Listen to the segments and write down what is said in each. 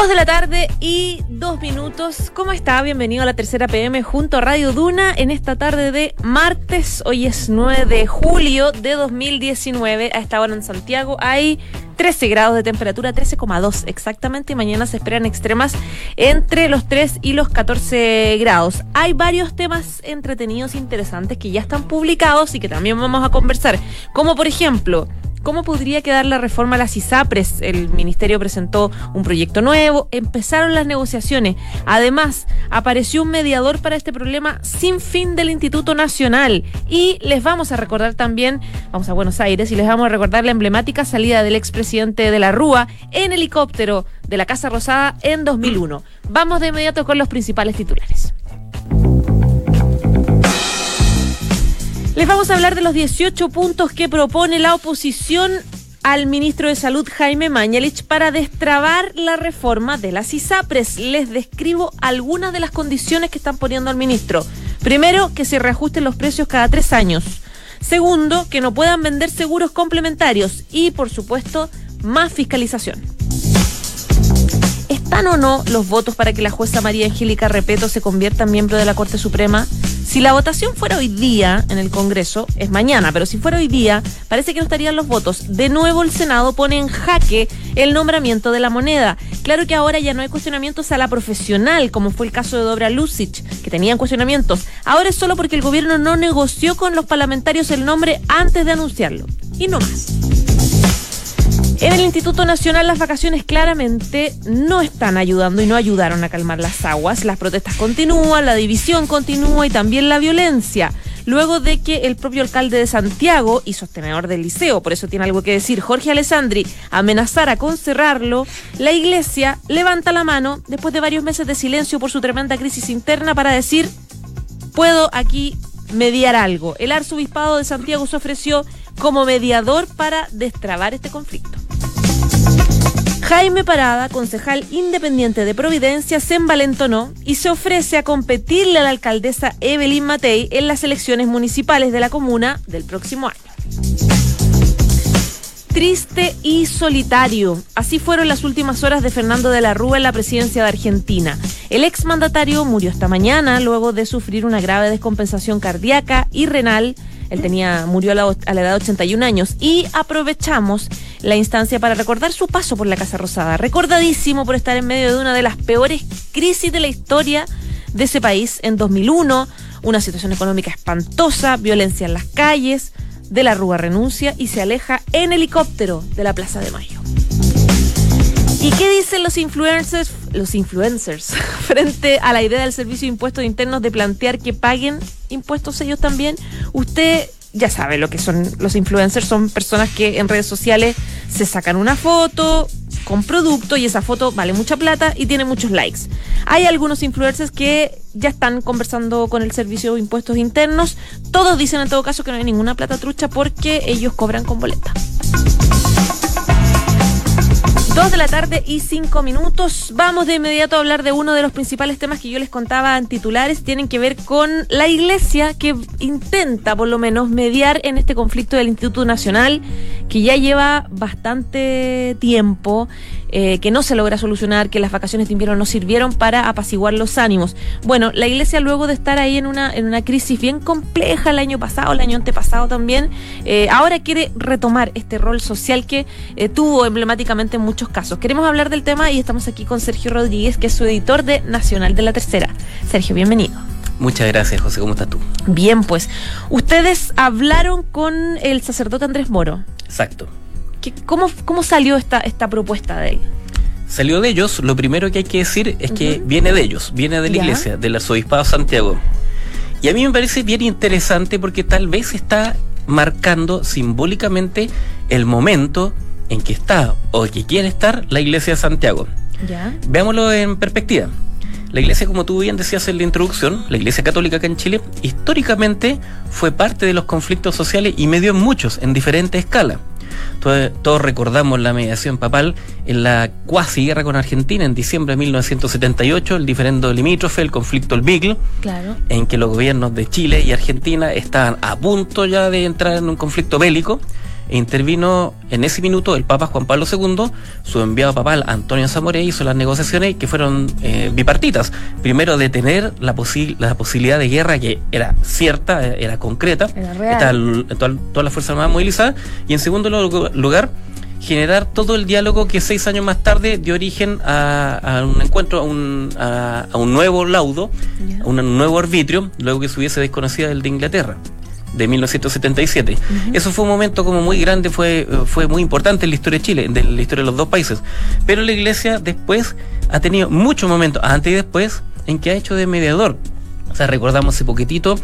Dos de la tarde y dos minutos. ¿Cómo está? Bienvenido a la tercera PM junto a Radio Duna en esta tarde de martes. Hoy es 9 de julio de 2019. A esta hora en Santiago hay 13 grados de temperatura, 13,2 exactamente. Y mañana se esperan extremas entre los 3 y los 14 grados. Hay varios temas entretenidos interesantes que ya están publicados y que también vamos a conversar. Como por ejemplo ¿Cómo podría quedar la reforma a las ISAPRES? El ministerio presentó un proyecto nuevo, empezaron las negociaciones. Además, apareció un mediador para este problema sin fin del Instituto Nacional. Y les vamos a recordar también, vamos a Buenos Aires, y les vamos a recordar la emblemática salida del expresidente de la Rúa en helicóptero de la Casa Rosada en 2001. Vamos de inmediato con los principales titulares. Les vamos a hablar de los 18 puntos que propone la oposición al ministro de Salud Jaime Mañalich para destrabar la reforma de las ISAPRES. Les describo algunas de las condiciones que están poniendo al ministro. Primero, que se reajusten los precios cada tres años. Segundo, que no puedan vender seguros complementarios. Y, por supuesto, más fiscalización. ¿Están o no los votos para que la jueza María Angélica Repeto se convierta en miembro de la Corte Suprema? Si la votación fuera hoy día en el Congreso, es mañana, pero si fuera hoy día, parece que no estarían los votos. De nuevo el Senado pone en jaque el nombramiento de la moneda. Claro que ahora ya no hay cuestionamientos a la profesional, como fue el caso de Dobra Lucic, que tenían cuestionamientos. Ahora es solo porque el gobierno no negoció con los parlamentarios el nombre antes de anunciarlo. Y no más. En el Instituto Nacional las vacaciones claramente no están ayudando y no ayudaron a calmar las aguas. Las protestas continúan, la división continúa y también la violencia. Luego de que el propio alcalde de Santiago y sostenedor del liceo, por eso tiene algo que decir, Jorge Alessandri, amenazara con cerrarlo, la iglesia levanta la mano después de varios meses de silencio por su tremenda crisis interna para decir, puedo aquí mediar algo. El arzobispado de Santiago se ofreció como mediador para destrabar este conflicto. Jaime Parada, concejal independiente de Providencia, se envalentonó y se ofrece a competirle a la alcaldesa Evelyn Matei en las elecciones municipales de la comuna del próximo año. Triste y solitario. Así fueron las últimas horas de Fernando de la Rúa en la presidencia de Argentina. El exmandatario murió esta mañana luego de sufrir una grave descompensación cardíaca y renal él tenía, murió a la, edad de 81 años. Y aprovechamos la instancia para recordar su paso por la Casa Rosada. Recordadísimo por estar en medio de una de las peores crisis de la historia de ese país en 2001. Una situación económica espantosa, violencia en las calles. De la Rúa renuncia y se aleja en helicóptero de la Plaza de Mayo. ¿Y qué dicen los influencers, los influencers frente a la idea del Servicio de Impuestos Internos de plantear que paguen impuestos ellos también? Usted ya sabe lo que son los influencers, son personas que en redes sociales se sacan una foto con producto y esa foto vale mucha plata y tiene muchos likes. Hay algunos influencers que ya están conversando con el servicio de impuestos internos. Todos dicen en todo caso que no hay ninguna plata trucha porque ellos cobran con boleta. Dos de la tarde y cinco minutos. Vamos de inmediato a hablar de uno de los principales temas que yo les contaba en titulares. Tienen que ver con la iglesia que intenta, por lo menos, mediar en este conflicto del Instituto Nacional, que ya lleva bastante tiempo eh, que no se logra solucionar, que las vacaciones de invierno no sirvieron para apaciguar los ánimos. Bueno, la iglesia luego de estar ahí en una, en una crisis bien compleja el año pasado, el año antepasado también, eh, ahora quiere retomar este rol social que eh, tuvo emblemáticamente en muchos casos. Queremos hablar del tema y estamos aquí con Sergio Rodríguez, que es su editor de Nacional de la Tercera. Sergio, bienvenido. Muchas gracias, José. ¿Cómo estás tú? Bien, pues. Ustedes hablaron con el sacerdote Andrés Moro. Exacto cómo, ¿Cómo salió esta, esta propuesta de él? Salió de ellos, lo primero que hay que decir es que viene de ellos, viene de la iglesia, del arzobispado Santiago. Y a mí me parece bien interesante porque tal vez está marcando simbólicamente el momento en que está o que quiere estar la iglesia de Santiago. Veámoslo en perspectiva. La iglesia, como tú bien decías en la introducción, la iglesia católica acá en Chile, históricamente fue parte de los conflictos sociales y medio en muchos, en diferentes escalas. Todos, recordamos la mediación papal en la cuasi guerra con Argentina en diciembre de 1978, el diferendo limítrofe, el conflicto el Beagle, claro. en que los gobiernos de Chile y Argentina estaban a punto ya de entrar en un conflicto bélico e intervino en ese minuto el Papa Juan Pablo II, su enviado papal Antonio Zamoré hizo las negociaciones que fueron eh, bipartitas. Primero detener la, la posibilidad de guerra que era cierta, era concreta, era toda, la Fuerza Armada movilizada, y en segundo lugar generar todo el diálogo que seis años más tarde dio origen a, un encuentro, a un, a, un nuevo laudo, a un nuevo arbitrio, luego que se hubiese desconocido el de Inglaterra de 1977. Eso fue un momento como muy grande, fue, fue muy importante en la historia de Chile, en la historia de los dos países. Pero la iglesia después ha tenido muchos momentos, antes y después, en que ha hecho de mediador. O sea, recordamos hace poquitito,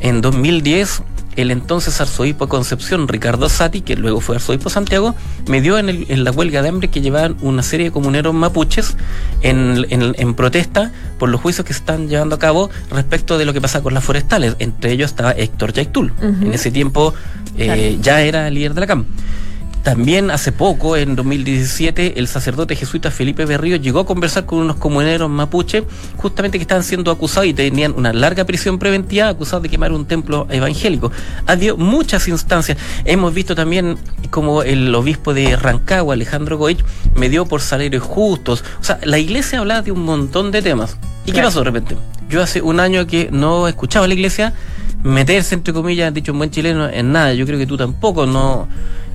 en 2010 el entonces arzobispo de Concepción, Ricardo Sati, que luego fue arzobispo de Santiago, me dio en, la huelga de hambre que llevaban una serie de comuneros mapuches en, protesta por los juicios que se están llevando a cabo respecto de lo que pasa con las forestales. Entre ellos estaba Héctor Yaitul. En ese tiempo eh, ya era líder de la CAM. También hace poco, en 2017, el sacerdote jesuita Felipe Berrío llegó a conversar con unos comuneros mapuche, justamente que estaban siendo acusados y tenían una larga prisión preventiva, acusados de quemar un templo evangélico. Ha habido muchas instancias. Hemos visto también como el obispo de Rancagua, Alejandro Goich, me dio por salarios justos. O sea, la iglesia hablaba de un montón de temas. ¿Y qué pasó de repente? Yo hace un año que no escuchaba a la iglesia meterse, entre comillas, dicho un buen chileno, en nada. Yo creo que tú tampoco, no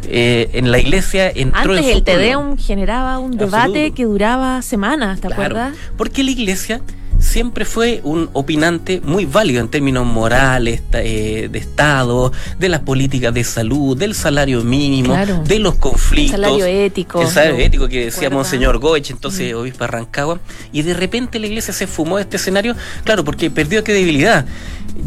eh, en la iglesia entró Antes el Tedeum generaba un debate que duraba semanas, ¿te acuerdas? Porque la iglesia siempre fue un opinante muy válido en términos morales, eh, de Estado, de las políticas de salud, del salario mínimo, de los conflictos. El salario ético. El salario ético que decía Monseñor entonces mm. obispo Arrancagua. Y de repente la iglesia se fumó de este escenario, claro, porque perdió credibilidad.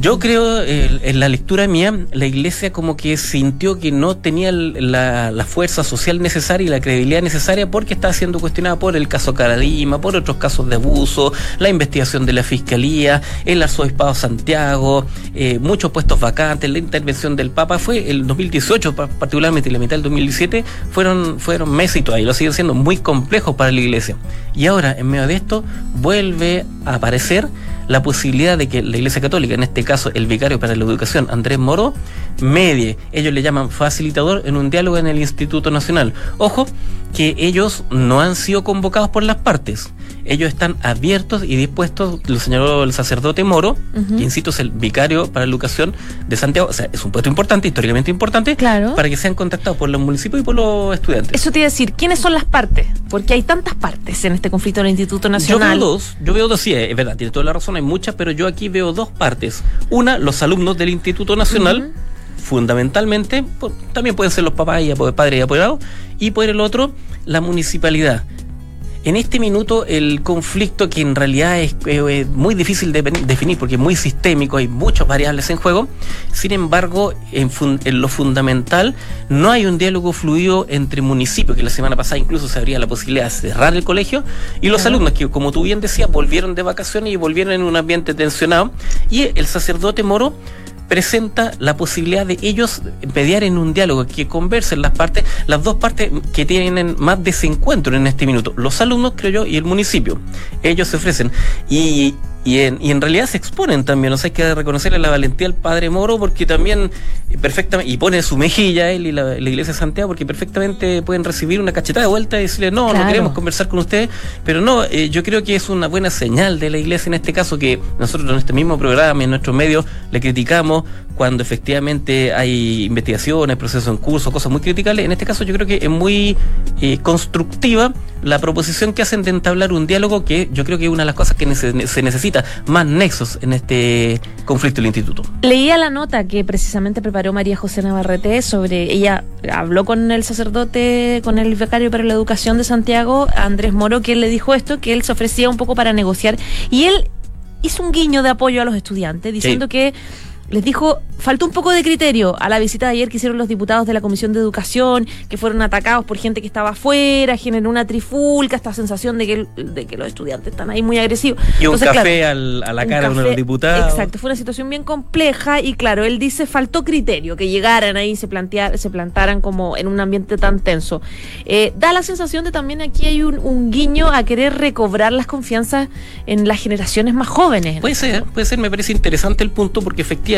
Yo creo, en la lectura mía, la iglesia como que sintió que no tenía la, fuerza social necesaria y la credibilidad necesaria porque estaba siendo cuestionada por el caso Caradima, por otros casos de abuso, la investigación de la fiscalía, el arzobispado Santiago, eh, muchos puestos vacantes, la intervención del Papa. Fue el 2018, particularmente la mitad del 2017, fueron, fueron meses y lo siguen siendo muy complejos para la iglesia. Y ahora, en medio de esto, vuelve a aparecer la posibilidad de que la Iglesia Católica, en este caso el vicario para la educación, Andrés Moro, medie, ellos le llaman facilitador en un diálogo en el Instituto Nacional. Ojo, que ellos no han sido convocados por las partes. Ellos están abiertos y dispuestos, lo señaló el sacerdote Moro, que insisto es el vicario para la educación de Santiago, o sea, es un puesto importante, históricamente importante, para que sean contactados por los municipios y por los estudiantes. Eso te iba a decir, ¿quiénes son las partes? Porque hay tantas partes en este conflicto del Instituto Nacional. Yo veo dos, yo veo dos, sí, es verdad, tiene toda la razón, hay muchas, pero yo aquí veo dos partes. Una, los alumnos del Instituto Nacional fundamentalmente, también pueden ser los papás y padres y apoyados, y por el otro, la municipalidad. En este minuto el conflicto que en realidad es, muy difícil de definir porque es muy sistémico, hay muchas variables en juego, sin embargo en, lo fundamental no hay un diálogo fluido entre municipios, que la semana pasada incluso se abría la posibilidad de cerrar el colegio, y los alumnos que como tú bien decías volvieron de vacaciones y volvieron en un ambiente tensionado, y el sacerdote Moro presenta la posibilidad de ellos mediar en un diálogo, que conversen las partes, las dos partes que tienen más desencuentro en este minuto, los alumnos, creo yo, y el municipio. Ellos se ofrecen. Y y en, y en realidad se exponen también, o sea, hay que reconocerle la valentía al padre Moro porque también eh, perfectamente, y pone su mejilla él y la, iglesia de Santiago porque perfectamente pueden recibir una cachetada de vuelta y decirle, no, no queremos conversar con usted, pero no, eh, yo creo que es una buena señal de la iglesia en este caso que nosotros en este mismo programa, en nuestros medios, le criticamos cuando efectivamente hay investigaciones, procesos en curso, cosas muy criticables, en este caso yo creo que es muy eh, constructiva la proposición que hacen de entablar un diálogo que yo creo que es una de las cosas que se necesita, más nexos en este conflicto del instituto. Leía la nota que precisamente preparó María José Navarrete sobre, ella habló con el sacerdote, con el becario para la educación de Santiago, Andrés Moro, que él le dijo esto, que él se ofrecía un poco para negociar y él hizo un guiño de apoyo a los estudiantes, diciendo que les dijo, faltó un poco de criterio a la visita de ayer que hicieron los diputados de la Comisión de Educación, que fueron atacados por gente que estaba afuera, generó una trifulca, esta sensación de que, de que los estudiantes están ahí muy agresivos. Y un café a la cara de uno de los diputados. Exacto, fue una situación bien compleja y claro, él dice, faltó criterio, que llegaran ahí y se, plantear, se plantaran como en un ambiente tan tenso. Eh, da la sensación de también aquí hay un, un guiño a querer recobrar las confianzas en las generaciones más jóvenes. Puede ser, puede ser, me parece interesante el punto porque efectivamente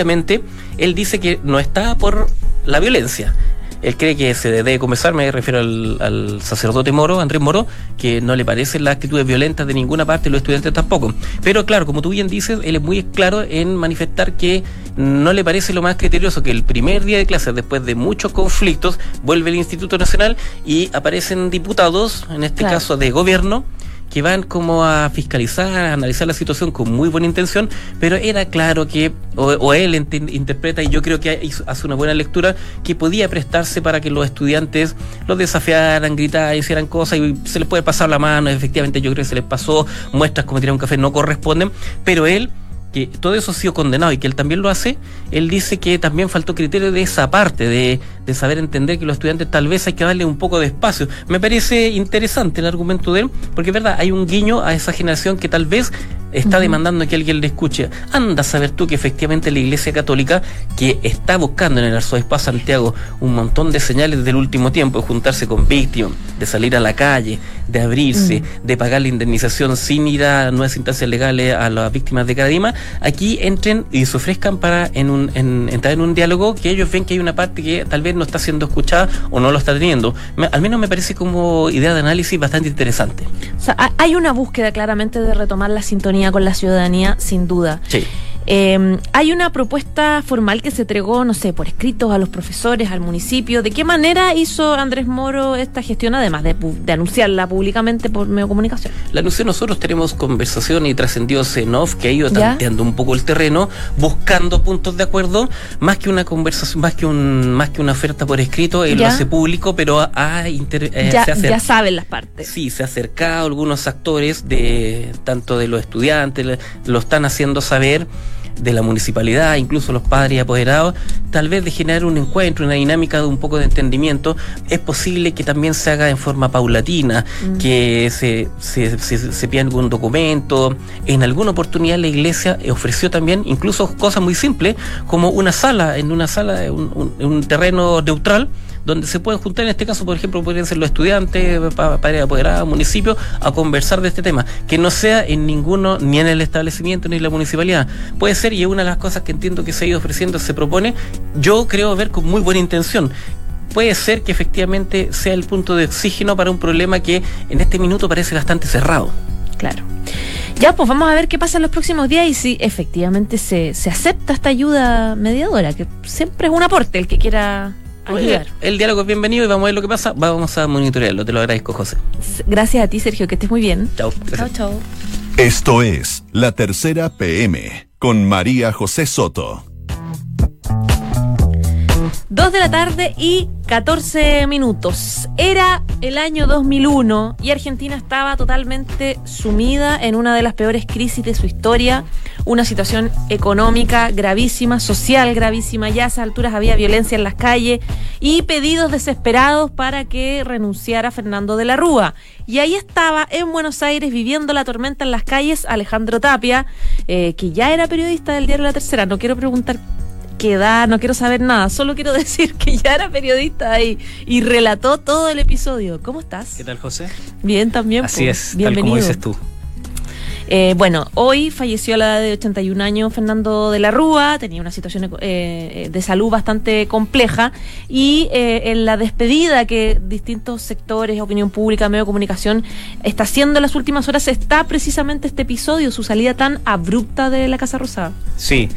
él dice que no está por la violencia. Él cree que se debe comenzar, me refiero al, sacerdote Moro, Andrés Moro, que no le parecen las actitudes violentas de ninguna parte, los estudiantes tampoco. Pero claro, como tú bien dices, él es muy claro en manifestar que no le parece lo más criterioso que el primer día de clases, después de muchos conflictos, vuelve el Instituto Nacional y aparecen diputados, en este caso de gobierno, que van como a fiscalizar, a analizar la situación con muy buena intención, pero era claro que, o, él interpreta, y yo creo que hace una buena lectura, que podía prestarse para que los estudiantes los desafiaran, gritaran, hicieran cosas y se les puede pasar la mano, efectivamente yo creo que se les pasó, muestras como tirar un café no corresponden, pero él que todo eso ha sido condenado y que él también lo hace, él dice que también faltó criterio de esa parte, de, de, saber entender que los estudiantes tal vez hay que darle un poco de espacio. Me parece interesante el argumento de él, porque es verdad, hay un guiño a esa generación que tal vez está demandando que alguien le escuche. Anda a saber tú que efectivamente la Iglesia Católica, que está buscando en el Arzobispado Santiago un montón de señales del último tiempo, de juntarse con víctimas, de salir a la calle, de abrirse, de pagar la indemnización sin ir a nuevas instancias legales a las víctimas de Cadima, aquí entren y se ofrezcan para en un, entrar en un diálogo que ellos ven que hay una parte que tal vez no está siendo escuchada o no lo está teniendo. al menos me parece como idea de análisis bastante interesante. O sea, hay una búsqueda claramente de retomar la sintonía con la ciudadanía, sin duda. Sí. Eh, hay una propuesta formal que se entregó, no sé, por escritos a los profesores, al municipio. ¿De qué manera hizo Andrés Moro esta gestión, además de, anunciarla públicamente por medio de comunicación? La anunció nosotros, tenemos conversación y trascendió en que ha ido tanteando un poco el terreno, buscando puntos de acuerdo, más que una conversación, más que un más que una oferta por escrito, él lo hace público, pero ha eh, ya, ya saben las partes. Sí, se ha acercado algunos actores de tanto de los estudiantes, lo están haciendo saber de la municipalidad, incluso los padres y apoderados, tal vez de generar un encuentro, una dinámica de un poco de entendimiento, es posible que también se haga en forma paulatina, mm. que se, se, se, pida algún documento. En alguna oportunidad la iglesia ofreció también incluso cosas muy simples, como una sala, en una sala, un, un terreno neutral, donde se pueden juntar, en este caso, por ejemplo, podrían ser los estudiantes, padres apoderados, municipios, a conversar de este tema, que no sea en ninguno, ni en el establecimiento, ni en la municipalidad. Puede ser, y es una de las cosas que entiendo que se ha ido ofreciendo, se propone, yo creo ver con muy buena intención, puede ser que efectivamente sea el punto de oxígeno para un problema que en este minuto parece bastante cerrado. Claro. Ya, pues vamos a ver qué pasa en los próximos días y si efectivamente se, se acepta esta ayuda mediadora, que siempre es un aporte el que quiera el diálogo es bienvenido y vamos a ver lo que pasa. Vamos a monitorearlo. Te lo agradezco, José. Gracias a ti, Sergio. Que estés muy bien. Chao. Chao, chao. Esto es La Tercera PM con María José Soto. Dos de la tarde y 14 minutos. Era el año 2001 y Argentina estaba totalmente sumida en una de las peores crisis de su historia, una situación económica gravísima, social gravísima, ya a esas alturas había violencia en las calles y pedidos desesperados para que renunciara Fernando de la Rúa. Y ahí estaba en Buenos Aires viviendo la tormenta en las calles Alejandro Tapia, eh, que ya era periodista del diario La Tercera. No quiero preguntar qué no quiero saber nada, solo quiero decir que ya era periodista ahí y relató todo el episodio. ¿Cómo estás? ¿Qué tal, José? Bien, también. Así es, Bienvenido. tal como dices tú. Eh, bueno, hoy falleció a la edad de 81 años Fernando de la Rúa, tenía una situación eh, de salud bastante compleja y eh, en la despedida que distintos sectores, opinión pública, medio de comunicación, está haciendo en las últimas horas está precisamente este episodio, su salida tan abrupta de la Casa Rosada. Sí,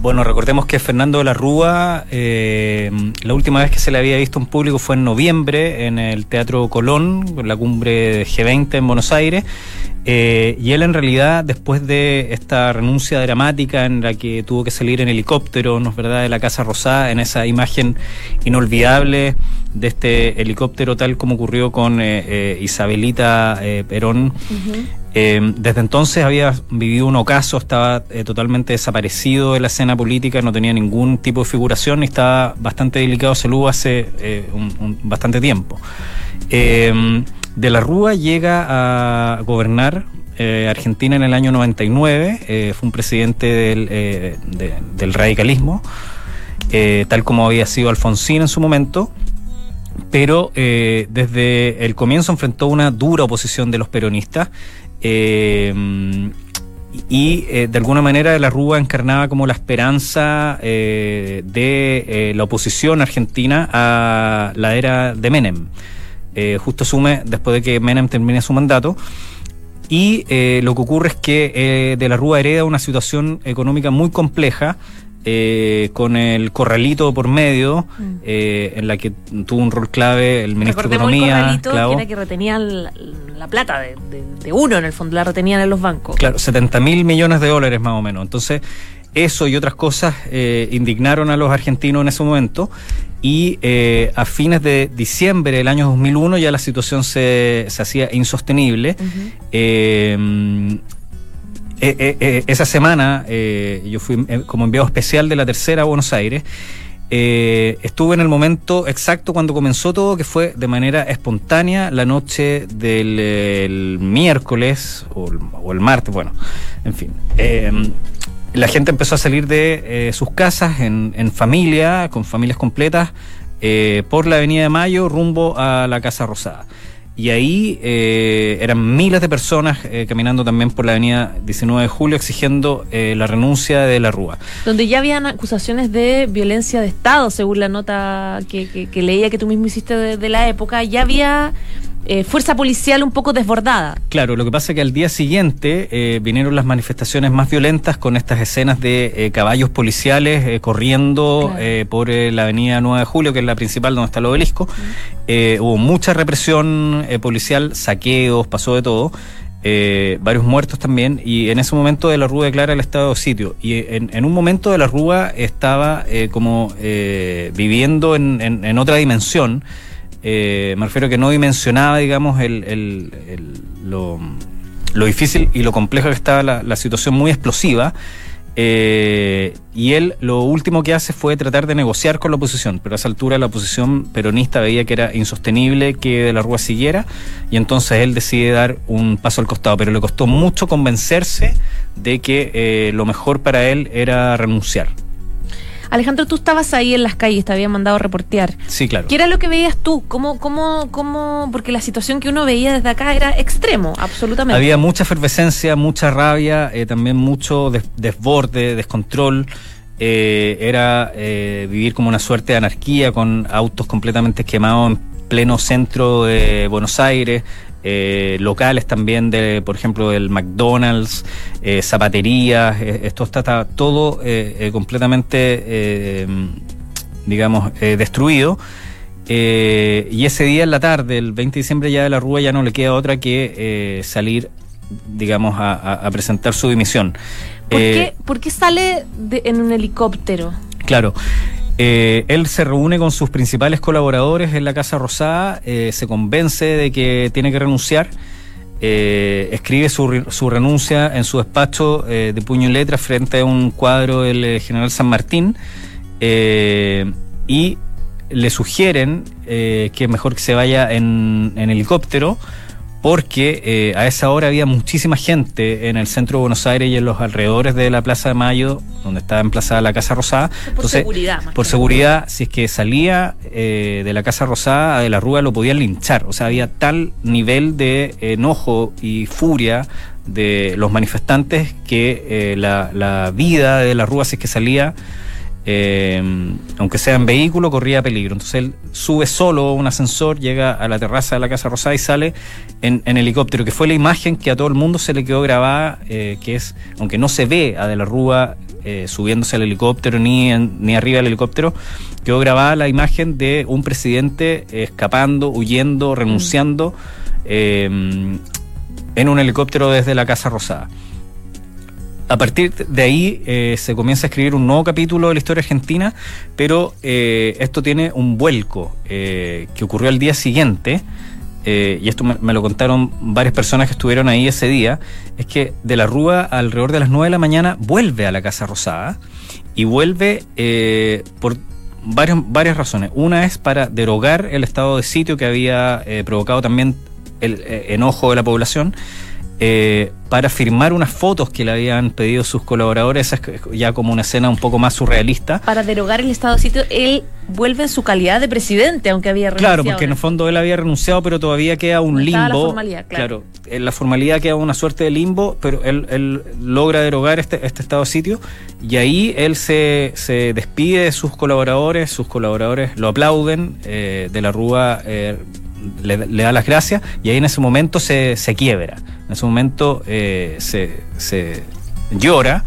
bueno, recordemos que Fernando de la Rúa, la última vez que se le había visto en público fue en noviembre en el Teatro Colón, la cumbre G20 en Buenos Aires. Eh, y él en realidad, después de esta renuncia dramática en la que tuvo que salir en helicóptero, ¿no es verdad?, de la Casa Rosada, en esa imagen inolvidable de este helicóptero, tal como ocurrió con eh, eh, Isabelita Perón, Eh, desde entonces había vivido un ocaso, estaba eh, totalmente desaparecido de la escena política, no tenía ningún tipo de figuración y estaba bastante delicado de salud hace eh, bastante tiempo. de la Rúa llega a gobernar Argentina en el año 99, fue un presidente del, del radicalismo, tal como había sido Alfonsín en su momento pero desde el comienzo enfrentó una dura oposición de los peronistas eh, y eh, de alguna manera la Rúa encarnaba como la esperanza eh, de la oposición argentina a la era de Menem. justo asume después de que Menem termine su mandato. Y lo que ocurre es que de la Rúa hereda una situación económica muy compleja eh, con el corralito por medio, mm. eh, en la que tuvo un rol clave el ministro de Economía. El corralito, que era que retenían la, plata de, uno, en el fondo, la retenían en los bancos. Claro, 70 mil millones de dólares más o menos. Entonces, eso y otras cosas eh, indignaron a los argentinos en ese momento. Y a fines de diciembre del año 2001 ya la situación se, se hacía insostenible. Eh, eh, esa semana yo fui como enviado especial de la tercera a Buenos Aires. estuve en el momento exacto cuando comenzó todo, que fue de manera espontánea la noche del miércoles o el, martes, bueno, en fin. la gente empezó a salir de sus casas en, en, familia, con familias completas, por la Avenida de Mayo rumbo a la Casa Rosada. Y ahí eh, eran miles de personas eh, caminando también por la avenida 19 de julio exigiendo eh, la renuncia de la Rúa. Donde ya habían acusaciones de violencia de Estado, según la nota que, leía que tú mismo hiciste de la época. Ya había eh, fuerza policial un poco desbordada. Claro, lo que pasa es que al día siguiente eh, vinieron las manifestaciones más violentas con estas escenas de eh, caballos policiales corriendo por la avenida 9 de Julio, que es la principal donde está el obelisco. hubo mucha represión policial, saqueos, pasó de todo. varios muertos también, y en ese momento de la Rúa declara el estado de sitio. Y en, un momento de la Rúa estaba como viviendo en otra dimensión, eh, me refiero que no dimensionaba, digamos, el, lo, difícil y lo complejo que estaba la, situación muy explosiva. Eh, y él lo último que hace fue tratar de negociar con la oposición, pero a esa altura la oposición peronista veía que era insostenible que de la Rúa siguiera y entonces él decide dar un paso al costado, pero le costó mucho convencerse de que eh, lo mejor para él era renunciar. Alejandro, tú estabas ahí en las calles, te había mandado a reportear. Sí, claro. ¿Qué era lo que veías tú? ¿Cómo, cómo, cómo? Porque la situación que uno veía desde acá era extremo, absolutamente. Había mucha efervescencia, mucha rabia, eh, también mucho desborde, descontrol. Eh, era eh, vivir como una suerte de anarquía con autos completamente quemados en pleno centro de Buenos Aires, eh, locales también de, por ejemplo, del McDonald's, eh, zapaterías, eh, esto está, todo completamente, digamos, destruido. y ese día en la tarde, el 20 de diciembre, ya de la Rúa ya no le queda otra que salir, digamos, a, presentar su dimisión. ¿Por, qué, ¿Por qué, sale en un helicóptero? Claro. Eh, él se reúne con sus principales colaboradores en la Casa Rosada, eh, se convence de que tiene que renunciar, eh, escribe su, su, renuncia en su despacho de puño y letra frente a un cuadro del general San Martín y le sugieren que es mejor que se vaya en, en helicóptero porque eh, a esa hora había muchísima gente en el centro de Buenos Aires y en los alrededores de la Plaza de Mayo, donde estaba emplazada la Casa Rosada. Por seguridad. por seguridad, si es que salía eh, de la Casa Rosada, de la Rúa lo podían linchar. O sea, había tal nivel de enojo y furia de los manifestantes que eh, la, la vida de la Rúa, si es que salía eh, aunque sea en vehículo, corría peligro. Entonces él sube solo un ascensor, llega a la terraza de la Casa Rosada y sale en, helicóptero, que fue la imagen que a todo el mundo se le quedó grabada, eh, que es, aunque no se ve a De la Rúa eh, subiéndose al helicóptero ni, ni arriba del helicóptero, quedó grabada la imagen de un presidente escapando, huyendo, renunciando en un helicóptero desde la Casa Rosada a partir de ahí eh, se comienza a escribir un nuevo capítulo de la historia argentina, pero eh, esto tiene un vuelco eh, que ocurrió al día siguiente, y esto me, lo contaron varias personas que estuvieron ahí ese día, es que de la Rúa alrededor de las 9 de la mañana vuelve a la Casa Rosada y vuelve por varias, varias razones. Una es para derogar el estado de sitio que había provocado también el enojo de la población eh, para firmar unas fotos que le habían pedido sus colaboradores, ya como una escena un poco más surrealista. Para derogar el estado de sitio, él vuelve en su calidad de presidente, aunque había renunciado. Claro, porque en el fondo él había renunciado, pero todavía queda un limbo. La formalidad, claro. En la formalidad queda una suerte de limbo, pero él, logra derogar este, este, estado de sitio y ahí él se, despide de sus colaboradores, sus colaboradores lo aplauden, eh, de la Rúa eh, le, da las gracias y ahí en ese momento se, se quiebra en ese momento eh, se, llora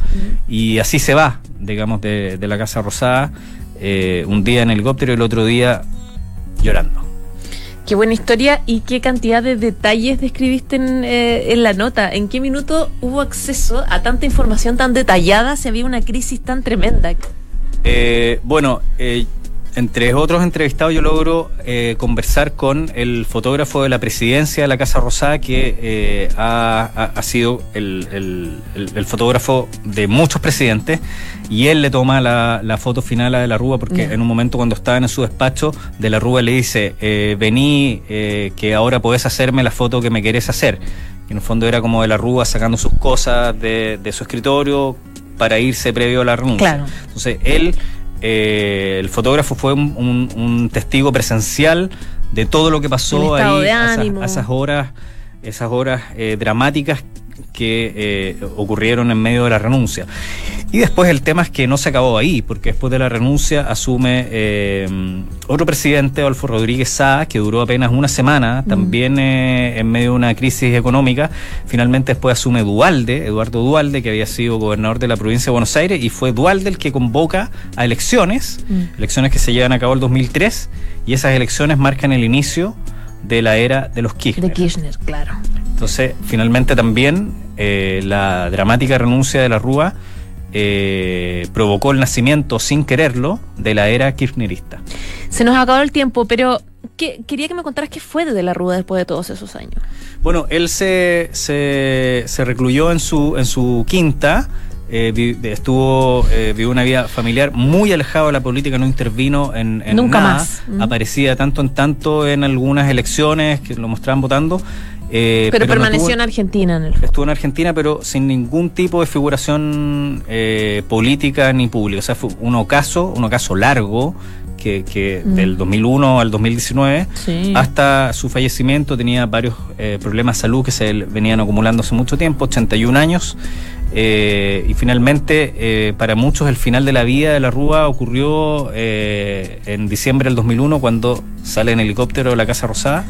y así se va, digamos, de, la Casa Rosada, eh, un día en helicóptero y el otro día llorando. Qué buena historia y qué cantidad de detalles describiste en, eh, en, la nota. ¿En qué minuto hubo acceso a tanta información tan detallada si había una crisis tan tremenda? bueno, entre otros entrevistados, yo logro eh, conversar con el fotógrafo de la presidencia de la Casa Rosada, que eh, ha, sido el, fotógrafo de muchos presidentes, y él le toma la, foto final a De la Rúa, porque en un momento cuando estaban en su despacho, De la Rúa le dice, eh, vení, que ahora podés hacerme la foto que me querés hacer. en el fondo era como De la Rúa sacando sus cosas de, su escritorio para irse previo a la renuncia. Entonces, él eh, el fotógrafo fue un, testigo presencial de todo lo que pasó ahí a esas, horas, esas horas eh, dramáticas que eh, ocurrieron en medio de la renuncia. Y después el tema es que no se acabó ahí, porque después de la renuncia asume eh, otro presidente, Adolfo Rodríguez Sá, que duró apenas una semana, mm. también eh, en medio de una crisis económica. Finalmente después asume Dualde, Eduardo Dualde, que había sido gobernador de la provincia de Buenos Aires, y fue Dualde el que convoca a elecciones, mm. elecciones que se llevan a cabo el 2003, y esas elecciones marcan el inicio de la era de los Kirchner. De Kirchner, claro. Entonces, finalmente también eh, la dramática renuncia de la Rúa eh, provocó el nacimiento sin quererlo de la era kirchnerista. Se nos acabó el tiempo, pero quería que me contaras qué fue de la Rúa después de todos esos años. Bueno, él se, se, recluyó en su, en su quinta. Eh, estuvo vivió una vida familiar muy alejado de la política, no intervino en, en nunca más. Aparecía tanto en tanto en algunas elecciones que lo mostraban votando, eh, pero, permaneció en Argentina en el Estuvo en Argentina, pero sin ningún tipo de figuración eh, política ni pública. O sea, fue un ocaso, un ocaso largo, que, mm. del 2001 al 2019, hasta su fallecimiento tenía varios eh, problemas de salud que se venían acumulando hace mucho tiempo, 81 años. y finalmente, para muchos, el final de la vida de la Rúa ocurrió en diciembre del 2001, cuando sale en helicóptero de la Casa Rosada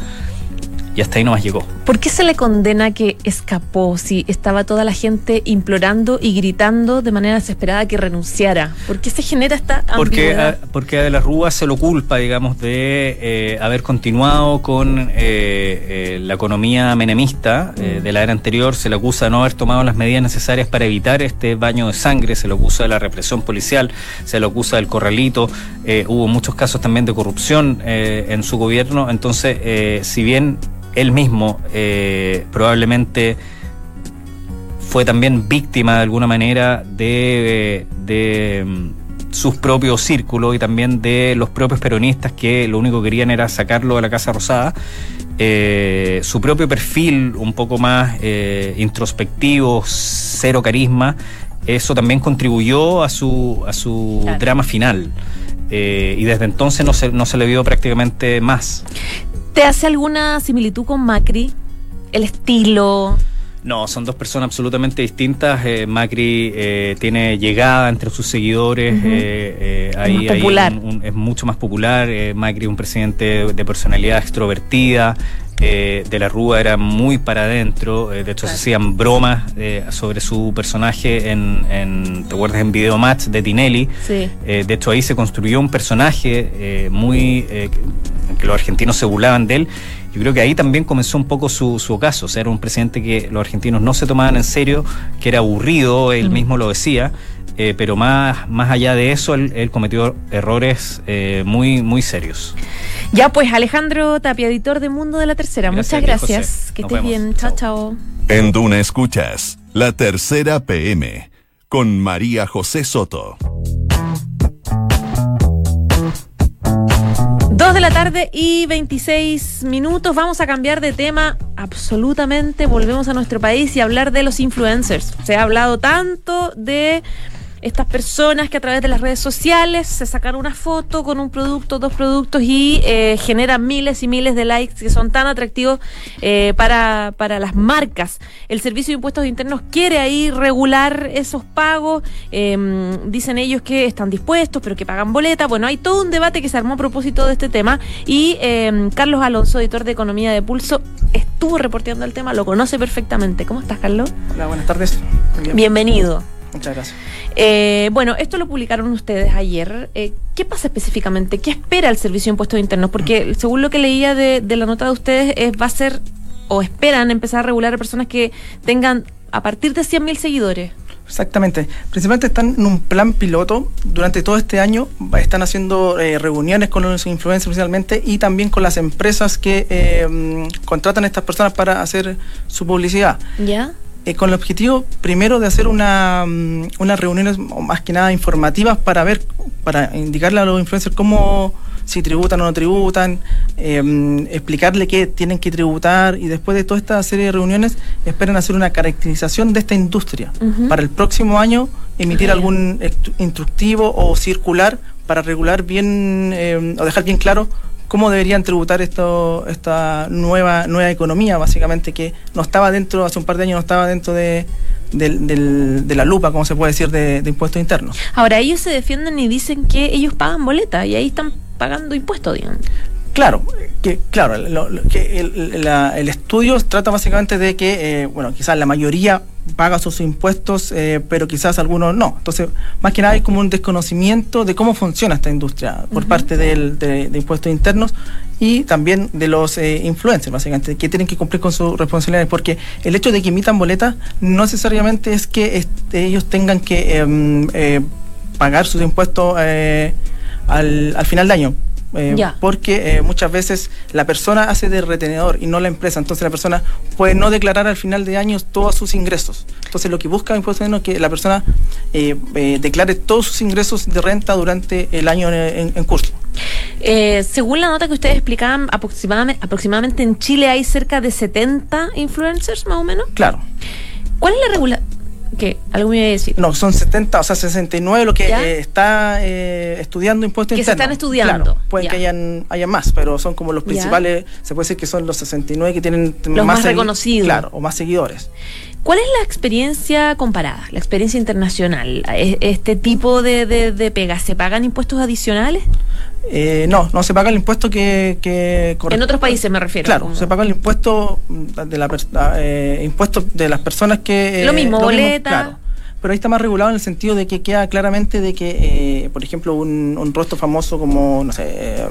y hasta ahí nomás llegó. ¿Por qué se le condena que escapó si estaba toda la gente implorando y gritando de manera desesperada que renunciara? ¿Por qué se genera esta porque a, porque a De la Rúa se lo culpa, digamos, de eh, haber continuado con eh, eh, la economía menemista mm. de la era anterior, se le acusa de no haber tomado las medidas necesarias para evitar este baño de sangre, se le acusa de la represión policial, se le acusa del corralito, hubo muchos casos también de corrupción en su gobierno, entonces, si bien él mismo eh, probablemente fue también víctima de alguna manera de, de mm, sus propios círculos y también de los propios peronistas que lo único que querían era sacarlo de la Casa Rosada. Eh, su propio perfil un poco más eh, introspectivo, cero carisma, eso también contribuyó a su, a su drama final. y desde entonces no se, no se le vio prácticamente más. ¿Te hace alguna similitud con Macri? El estilo. No, son dos personas absolutamente distintas. Eh, Macri eh, tiene llegada entre sus seguidores. Eh, ahí, popular. es mucho más popular. Macri, un presidente de personalidad extrovertida. de la Rúa era muy para adentro. de hecho, se hacían bromas sobre su personaje en, en, ¿te acuerdas? En Video Match de Tinelli. Sí. de hecho, ahí se construyó un personaje muy que los argentinos se burlaban de él. Yo creo que ahí también comenzó un poco su, su ocaso. O sea, era un presidente que los argentinos no se tomaban en serio, que era aburrido, él mismo lo decía. Eh, pero más, más allá de eso, él, cometió errores eh, muy, muy serios. Ya pues, Alejandro Tapia, editor de Mundo de la Tercera, muchas gracias. Que estés bien. Chao, chao. En Duna Escuchas, La Tercera PM, con María José Soto. Dos de la tarde y 26 minutos. Vamos a cambiar de tema absolutamente. Volvemos a nuestro país y hablar de los influencers. Se ha hablado tanto de estas personas que a través de las redes sociales se sacan una foto con un producto, dos productos y eh, generan miles y miles de likes que son tan atractivos eh, para, para las marcas. El Servicio de Impuestos Internos quiere ahí regular esos pagos. Em, dicen ellos que están dispuestos, pero que pagan boleta. Bueno, hay todo un debate que se armó a propósito de este tema y em, Carlos Alonso, editor de Economía de Pulso, estuvo reporteando el tema, lo conoce perfectamente. ¿Cómo estás, Carlos? Hola, buenas tardes. Bienvenido. Muchas gracias. Eh, bueno, esto lo publicaron ustedes ayer. Eh, ¿Qué pasa específicamente? ¿Qué espera el Servicio de Impuestos Internos? Porque según lo que leía de, la nota de ustedes, es, va a ser o esperan empezar a regular a personas que tengan a partir de 100.000 seguidores. Exactamente. Principalmente están en un plan piloto. Durante todo este año están haciendo eh, reuniones con los influencers principalmente y también con las empresas que mm, contratan a estas personas para hacer su publicidad. ¿Ya? Eh, con el objetivo primero de hacer una, mm, unas reuniones más que nada informativas para ver, para indicarle a los influencers cómo si tributan o no tributan, em, explicarle qué tienen que tributar y después de toda esta serie de reuniones esperan hacer una caracterización de esta industria. Para el próximo año emitir algún instructivo o circular para regular bien em, o dejar bien claro cómo deberían tributar esto, esta nueva, nueva economía, básicamente, que no estaba dentro, hace un par de años no estaba dentro de, de la lupa, como se puede decir, de, impuestos internos. Ahora, ellos se defienden y dicen que ellos pagan boleta y ahí están pagando impuestos, digamos. Claro, que claro, que el, estudio trata básicamente de que, eh, bueno, quizás la mayoría paga sus impuestos, eh, pero quizás algunos no. Entonces, más que nada hay como un desconocimiento de cómo funciona esta industria por parte de, impuestos internos y también de los eh, influencers, básicamente, que tienen que cumplir con sus responsabilidades, porque el hecho de que emitan boletas no necesariamente es que este, ellos tengan que em, pagar sus impuestos al, al final de año eh, porque eh, muchas veces la persona hace de retenedor y no la empresa, entonces la persona puede no declarar al final de año todos sus ingresos. Entonces lo que busca Impuesto es que la persona eh, declare todos sus ingresos de renta durante el año en, curso. según la nota que ustedes explicaban, aproximadamente, aproximadamente en Chile hay cerca de 70 influencers más o menos. Claro. ¿Cuál es la regulación? ¿Qué? ¿Algo me iba a decir? No, son 70, o sea, 69 lo que eh, está eh, estudiando impuestos que se están estudiando. pueden que hayan, haya más, pero son como los principales, se puede decir que son los 69 que tienen los más, reconocidos. Claro, o más seguidores. ¿Cuál es la experiencia comparada, la experiencia internacional? ¿E-, ¿Este tipo de, de, de pegas se pagan impuestos adicionales? Eh, no, no se paga el impuesto que, que En otros países me refiero. Claro, se paga el impuesto de la eh, impuesto de las personas que eh, lo mismo, boleta. claro, pero ahí está más regulado en el sentido de que queda claramente de que, por ejemplo, un, un rostro famoso como no sé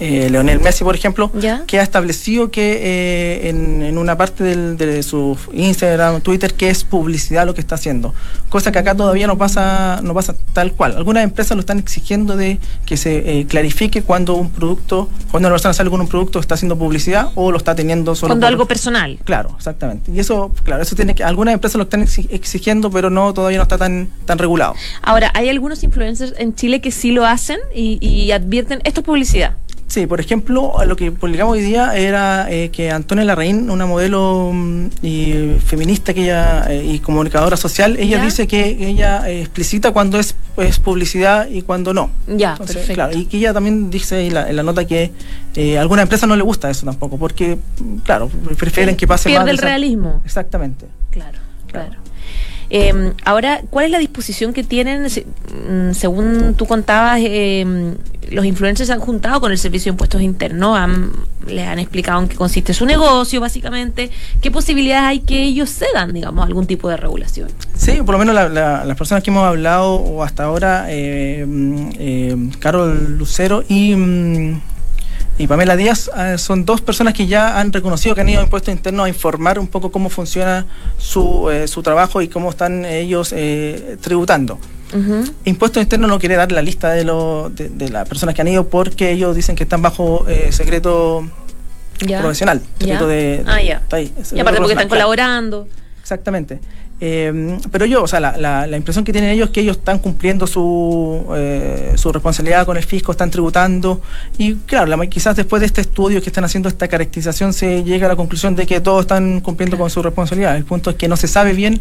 eh, Leonel Messi, por ejemplo, que ha establecido que eh, en, una parte de su Instagram, Twitter, que es publicidad lo que está haciendo. Cosa que acá todavía no pasa, no pasa tal cual. Algunas empresas lo están exigiendo de que se eh, clarifique cuando un producto, cuando una persona sale con un producto está haciendo publicidad o lo está teniendo solo. Cuando algo personal. Claro, exactamente. Y eso, claro, eso tiene que, algunas empresas lo están exigiendo, pero no todavía no está tan, tan regulado. Ahora, hay algunos influencers en Chile que sí lo hacen y, y advierten, esto es publicidad. Sí, por ejemplo, lo que publicamos hoy día era eh, que Antonia Larraín, una modelo mm, y feminista que ella eh, y comunicadora social, ella dice que ella eh, explicita cuando es, es, publicidad y cuando no. Ya, perfecto. Claro, y que ella también dice en la, nota que a alguna empresa no le gusta eso tampoco, porque, claro, prefieren que pase Pierde el realismo. Exactamente. Claro, claro. Eh, ahora, ¿cuál es la disposición que tienen? Mm, según tú contabas, eh, los influencers se han juntado con el Servicio de Impuestos Internos, les han explicado en qué consiste su negocio, básicamente. ¿Qué posibilidades hay que ellos cedan, digamos, algún tipo de regulación? Sí, por lo menos las personas que hemos hablado o hasta ahora, eh, mm, eh, Carol Lucero y... Y Pamela Díaz eh, son dos personas que ya han reconocido que han ido a impuestos internos a informar un poco cómo funciona su, eh, su trabajo y cómo están ellos eh, tributando. Impuestos internos no quiere dar la lista de, lo, de, las personas que han ido porque ellos dicen que están bajo secreto profesional. Secreto de, ah, ya. y aparte porque están colaborando. Exactamente. Eh, pero yo, o sea, la, la, impresión que tienen ellos es que ellos están cumpliendo su, eh, su responsabilidad con el fisco, están tributando. Y claro, quizás después de este estudio que están haciendo esta caracterización se llega a la conclusión de que todos están cumpliendo con su responsabilidad. El punto es que no se sabe bien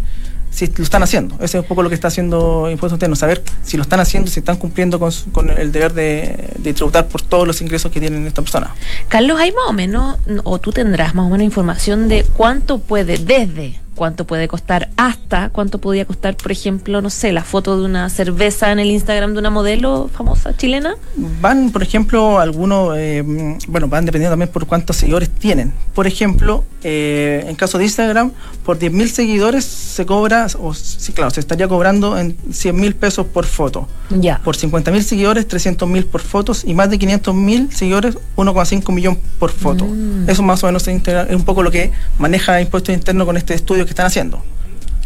si lo están haciendo. Ese es un poco lo que está haciendo Impuestos Internos, saber si lo están haciendo, si están cumpliendo con, con el deber de, de, tributar por todos los ingresos que tienen esta persona. Carlos, ¿hay más o menos, o tú tendrás más o menos información de cuánto puede desde cuánto puede costar hasta cuánto podría costar, por ejemplo, no sé, la foto de una cerveza en el Instagram de una modelo famosa chilena? Van, por ejemplo, algunos, eh, bueno, van dependiendo también por cuántos seguidores tienen. Por ejemplo, eh, en caso de Instagram, por 10.000 seguidores se cobra, o sí, claro, se estaría cobrando en 100 mil pesos por foto. Ya. Por 50.000 seguidores, 300 mil por fotos y más de 500 mil seguidores, 1,5 millón por foto. Mm. Eso más o menos es un poco lo que maneja Impuestos Internos con este estudio que están haciendo.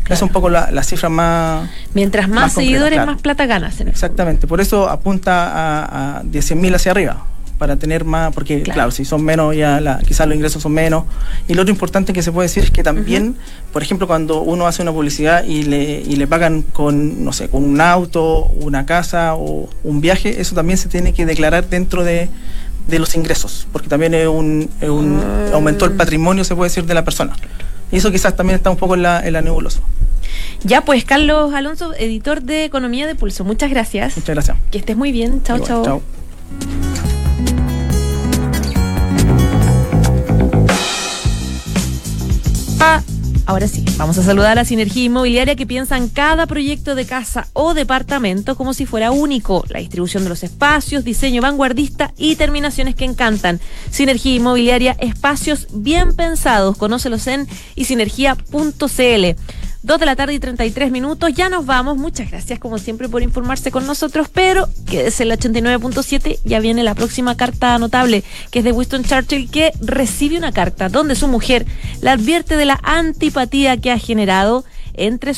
Es un poco la, cifra más. Mientras más, seguidores, más plata ganas. Exactamente, por eso apunta a, a 10.000 hacia arriba para tener más, porque claro, si son menos ya la, quizás los ingresos son menos. Y lo otro importante que se puede decir es que también, por ejemplo, cuando uno hace una publicidad y le, y le pagan con, no sé, con un auto, una casa o un viaje, eso también se tiene que declarar dentro de, de los ingresos, porque también es un, es un ah. aumentó el patrimonio, se puede decir, de la persona. Y eso quizás también está un poco en la, en la nebulosa. Ya, pues Carlos Alonso, editor de Economía de Pulso, muchas gracias. Muchas gracias. Que estés muy bien. Chao, chao. Chao. Ah, ahora sí, vamos a saludar a Sinergia Inmobiliaria que piensa en cada proyecto de casa o departamento como si fuera único. La distribución de los espacios, diseño vanguardista y terminaciones que encantan. Sinergia Inmobiliaria, espacios bien pensados. Conócelos en isinergia.cl. Dos de la tarde y 33 minutos. Ya nos vamos. Muchas gracias, como siempre, por informarse con nosotros. Pero quédese el 89.7. Ya viene la próxima carta notable, que es de Winston Churchill, que recibe una carta donde su mujer le advierte de la antipatía que ha generado entre